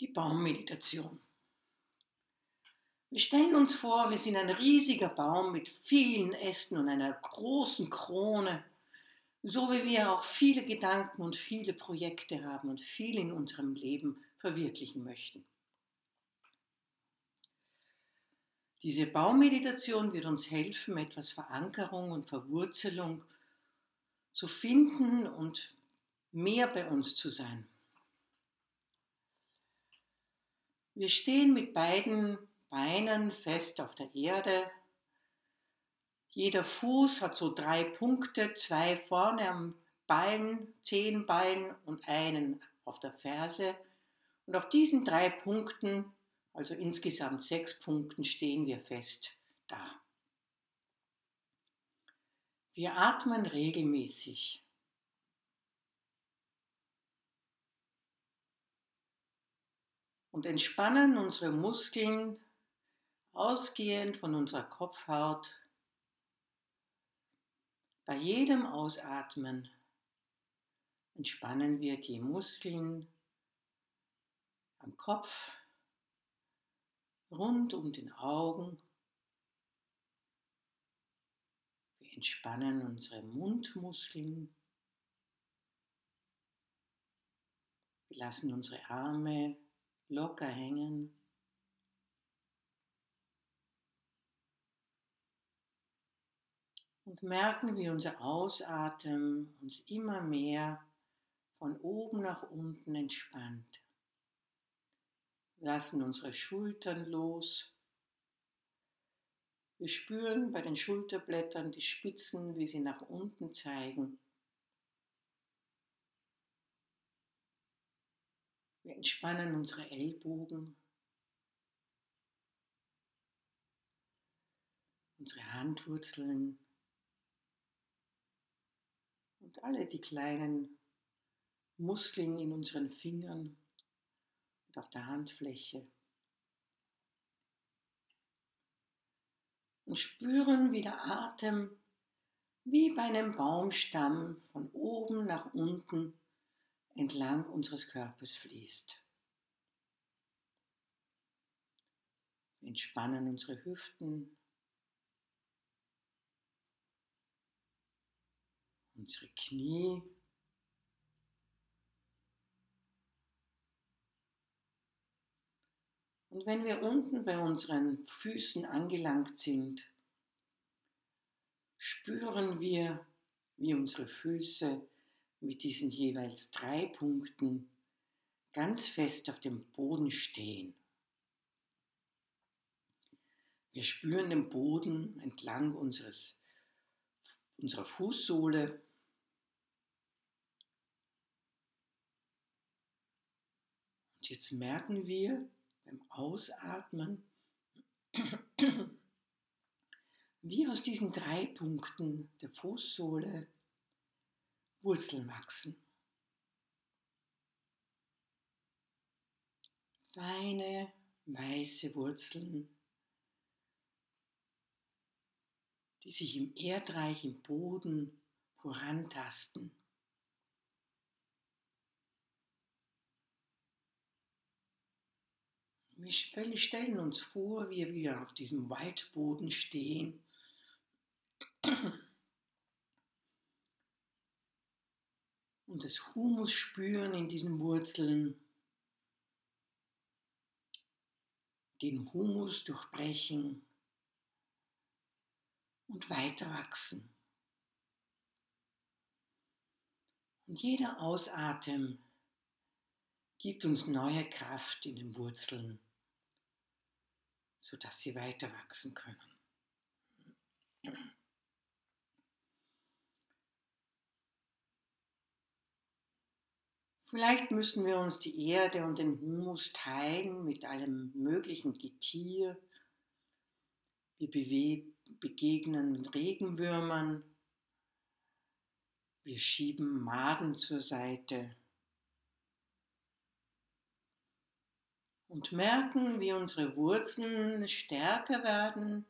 die Baummeditation. Wir stellen uns vor, wir sind ein riesiger Baum mit vielen Ästen und einer großen Krone, so wie wir auch viele Gedanken und viele Projekte haben und viel in unserem Leben verwirklichen möchten. Diese Baummeditation wird uns helfen, etwas Verankerung und Verwurzelung zu finden und mehr bei uns zu sein. Wir stehen mit beiden Beinen fest auf der Erde. Jeder Fuß hat so drei Punkte, zwei vorne am Bein, zehn Bein und einen auf der Ferse. Und auf diesen drei Punkten, also insgesamt sechs Punkten, stehen wir fest da. Wir atmen regelmäßig. Und entspannen unsere Muskeln ausgehend von unserer Kopfhaut. Bei jedem Ausatmen entspannen wir die Muskeln am Kopf, rund um den Augen. Wir entspannen unsere Mundmuskeln. Wir lassen unsere Arme locker hängen. Und merken, wie unser Ausatmen uns immer mehr von oben nach unten entspannt. Lassen unsere Schultern los. Wir spüren bei den Schulterblättern die Spitzen, wie sie nach unten zeigen. Wir entspannen unsere Ellbogen, unsere Handwurzeln und alle die kleinen Muskeln in unseren Fingern und auf der Handfläche. Und spüren, wie der Atem wie bei einem Baumstamm von oben nach unten entlang unseres Körpers fließt. Entspannen unsere Hüften, unsere Knie, Und wenn wir unten bei unseren Füßen angelangt sind, spüren wir, wie unsere Füße mit diesen jeweils drei Punkten ganz fest auf dem Boden stehen. Wir spüren den Boden entlang unseres, unserer Fußsohle. Und jetzt merken wir beim Ausatmen, wie aus diesen drei Punkten der Fußsohle Wurzeln wachsen. Feine, weiße Wurzeln, die sich im Erdreich, im Boden vorantasten. Wir stellen uns vor, wie wir auf diesem Waldboden stehen und das Humus spüren in diesen Wurzeln, den Humus durchbrechen und weiter wachsen. Und jeder Ausatem gibt uns neue Kraft in den Wurzeln, sodass sie weiter wachsen können. Vielleicht müssen wir uns die Erde und den Humus teilen mit allem möglichen Getier. Wir begegnen Regenwürmern. Wir schieben Maden zur Seite. Und merken, wie unsere Wurzeln stärker werden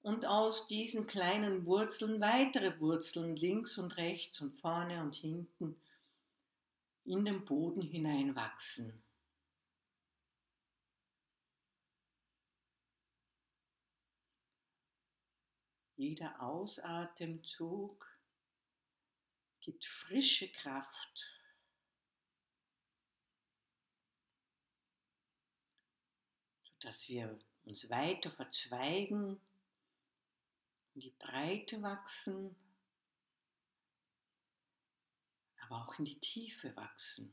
und aus diesen kleinen Wurzeln weitere Wurzeln links und rechts und vorne und hinten in den Boden hineinwachsen. Jeder Ausatemzug gibt frische Kraft. dass wir uns weiter verzweigen, in die Breite wachsen aber auch in die Tiefe wachsen.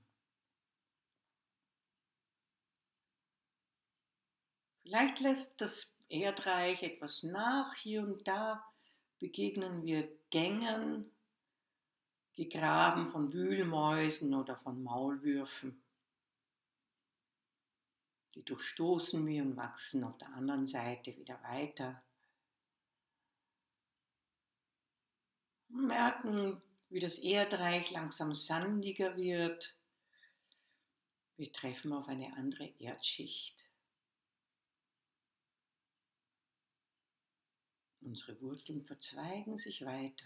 Vielleicht lässt das Erdreich etwas nach, hier und da begegnen wir Gängen, gegraben von Wühlmäusen oder von Maulwürfen. Die durchstoßen wir und wachsen auf der anderen Seite wieder weiter. Merken, wie das Erdreich langsam sandiger wird. Wir treffen auf eine andere Erdschicht. Unsere Wurzeln verzweigen sich weiter.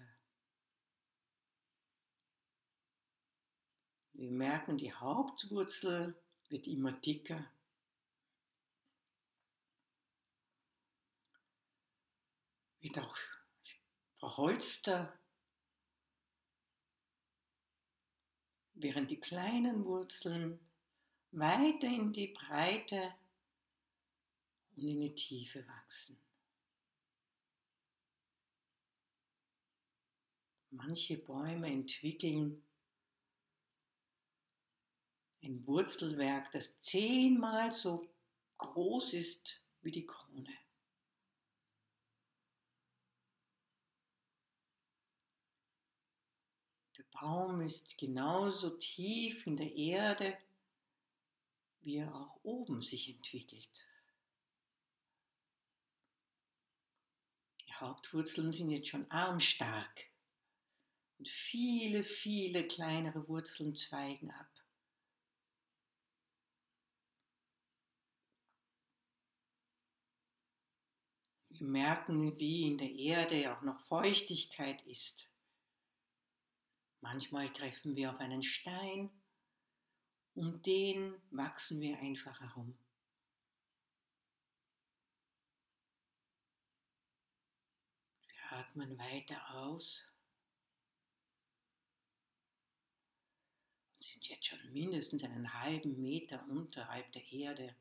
Wir merken, die Hauptwurzel wird immer dicker. Wird auch verholzter, während die kleinen Wurzeln weiter in die Breite und in die Tiefe wachsen. Manche Bäume entwickeln ein Wurzelwerk, das zehnmal so groß ist wie die Krone. Baum ist genauso tief in der Erde, wie er auch oben sich entwickelt. Die Hauptwurzeln sind jetzt schon armstark und viele, viele kleinere Wurzeln zweigen ab. Wir merken, wie in der Erde auch noch Feuchtigkeit ist. Manchmal treffen wir auf einen Stein, um den wachsen wir einfach herum. Wir atmen weiter aus und sind jetzt schon mindestens einen halben Meter unterhalb der Erde.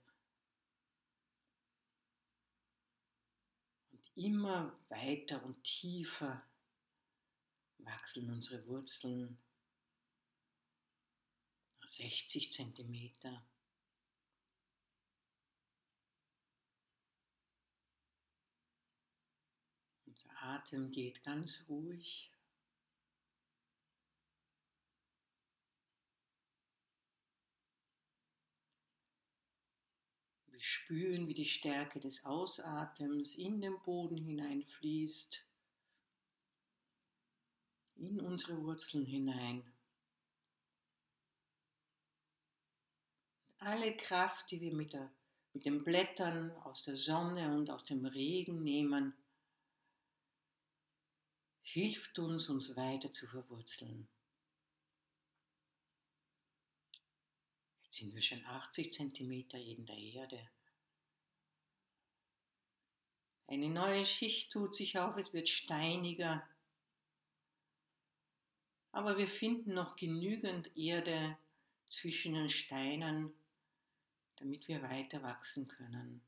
immer weiter und tiefer wachsen unsere Wurzeln 60 Zentimeter. Unser Atem geht ganz ruhig. Wir spüren, wie die Stärke des Ausatems in den Boden hineinfließt, in unsere Wurzeln hinein. Alle Kraft, die wir mit, der, mit den Blättern aus der Sonne und aus dem Regen nehmen, hilft uns, uns weiter zu verwurzeln. Jetzt sind wir schon 80 cm in der Erde. Eine neue Schicht tut sich auf, es wird steiniger. Aber wir finden noch genügend Erde zwischen den Steinen, damit wir weiter wachsen können.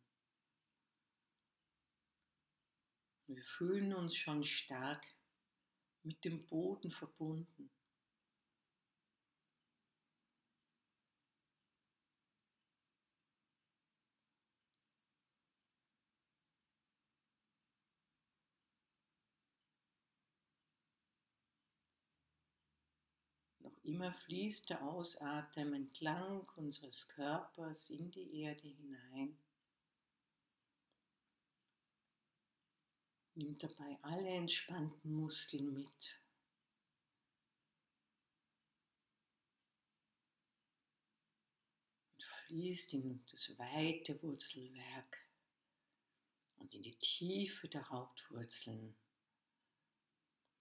Wir fühlen uns schon stark mit dem Boden verbunden. Immer fließt der Ausatem entlang unseres Körpers in die Erde hinein. Nimmt dabei alle entspannten Muskeln mit. Und fließt in das weite Wurzelwerk und in die Tiefe der Hauptwurzeln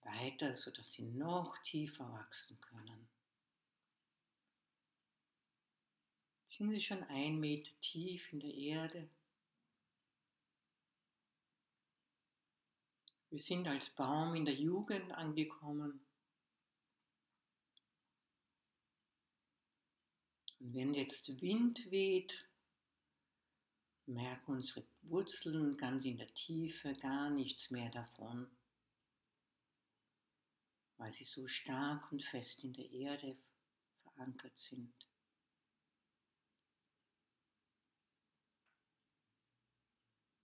weiter, sodass sie noch tiefer wachsen können. Sind sie schon ein Meter tief in der Erde? Wir sind als Baum in der Jugend angekommen. Und wenn jetzt Wind weht, merken unsere Wurzeln ganz in der Tiefe gar nichts mehr davon, weil sie so stark und fest in der Erde verankert sind.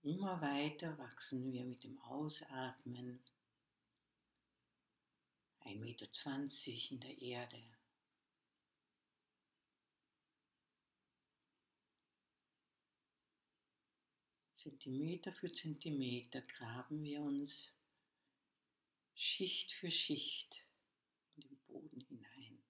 Immer weiter wachsen wir mit dem Ausatmen 1,20 Meter in der Erde. Zentimeter für Zentimeter graben wir uns Schicht für Schicht in den Boden hinein.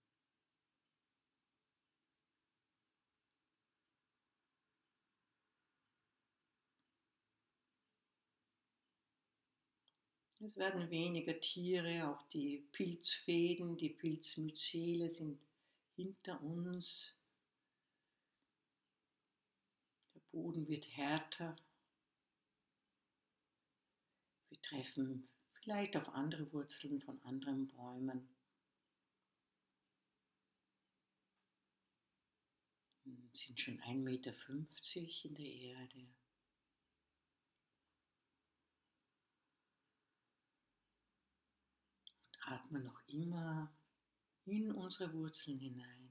Es werden weniger Tiere, auch die Pilzfäden, die Pilzmyzele sind hinter uns. Der Boden wird härter. Wir treffen vielleicht auf andere Wurzeln von anderen Bäumen. Es sind schon 1,50 Meter in der Erde. atmen noch immer in unsere Wurzeln hinein.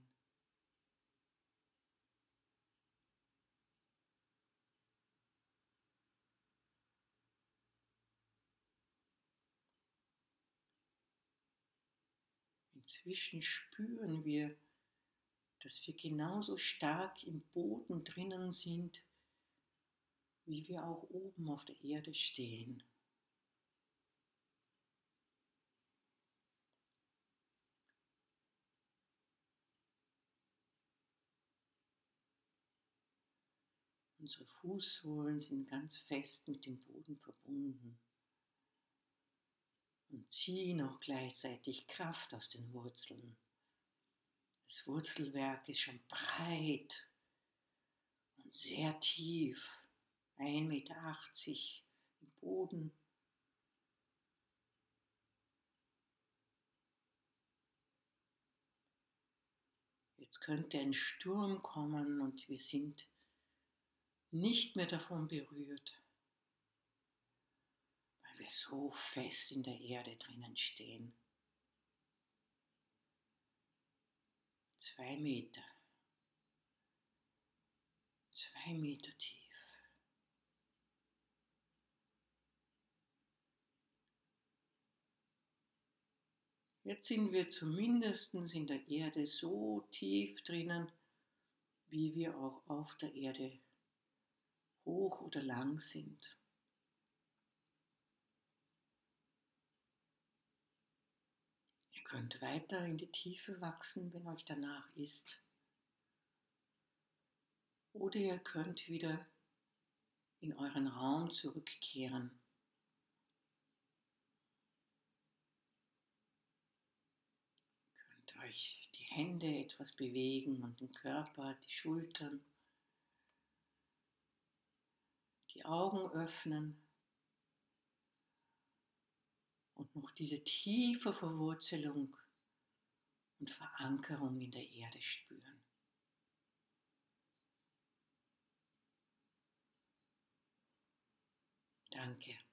Inzwischen spüren wir, dass wir genauso stark im Boden drinnen sind, wie wir auch oben auf der Erde stehen. Unsere Fußsohlen sind ganz fest mit dem Boden verbunden und ziehen auch gleichzeitig Kraft aus den Wurzeln. Das Wurzelwerk ist schon breit und sehr tief, 1,80 Meter im Boden. Jetzt könnte ein Sturm kommen und wir sind nicht mehr davon berührt, wir so fest in der Erde drinnen stehen. Zwei Meter, zwei Meter tief. Jetzt sind wir zumindest in der Erde so tief drinnen, wie wir auch auf der Erde hoch oder lang sind. Könnt weiter in die Tiefe wachsen, wenn euch danach ist. Oder ihr könnt wieder in euren Raum zurückkehren. Ihr könnt euch die Hände etwas bewegen und den Körper, die Schultern. die Augen öffnen und noch diese tiefe Verwurzelung und Verankerung in der Erde spüren. Danke.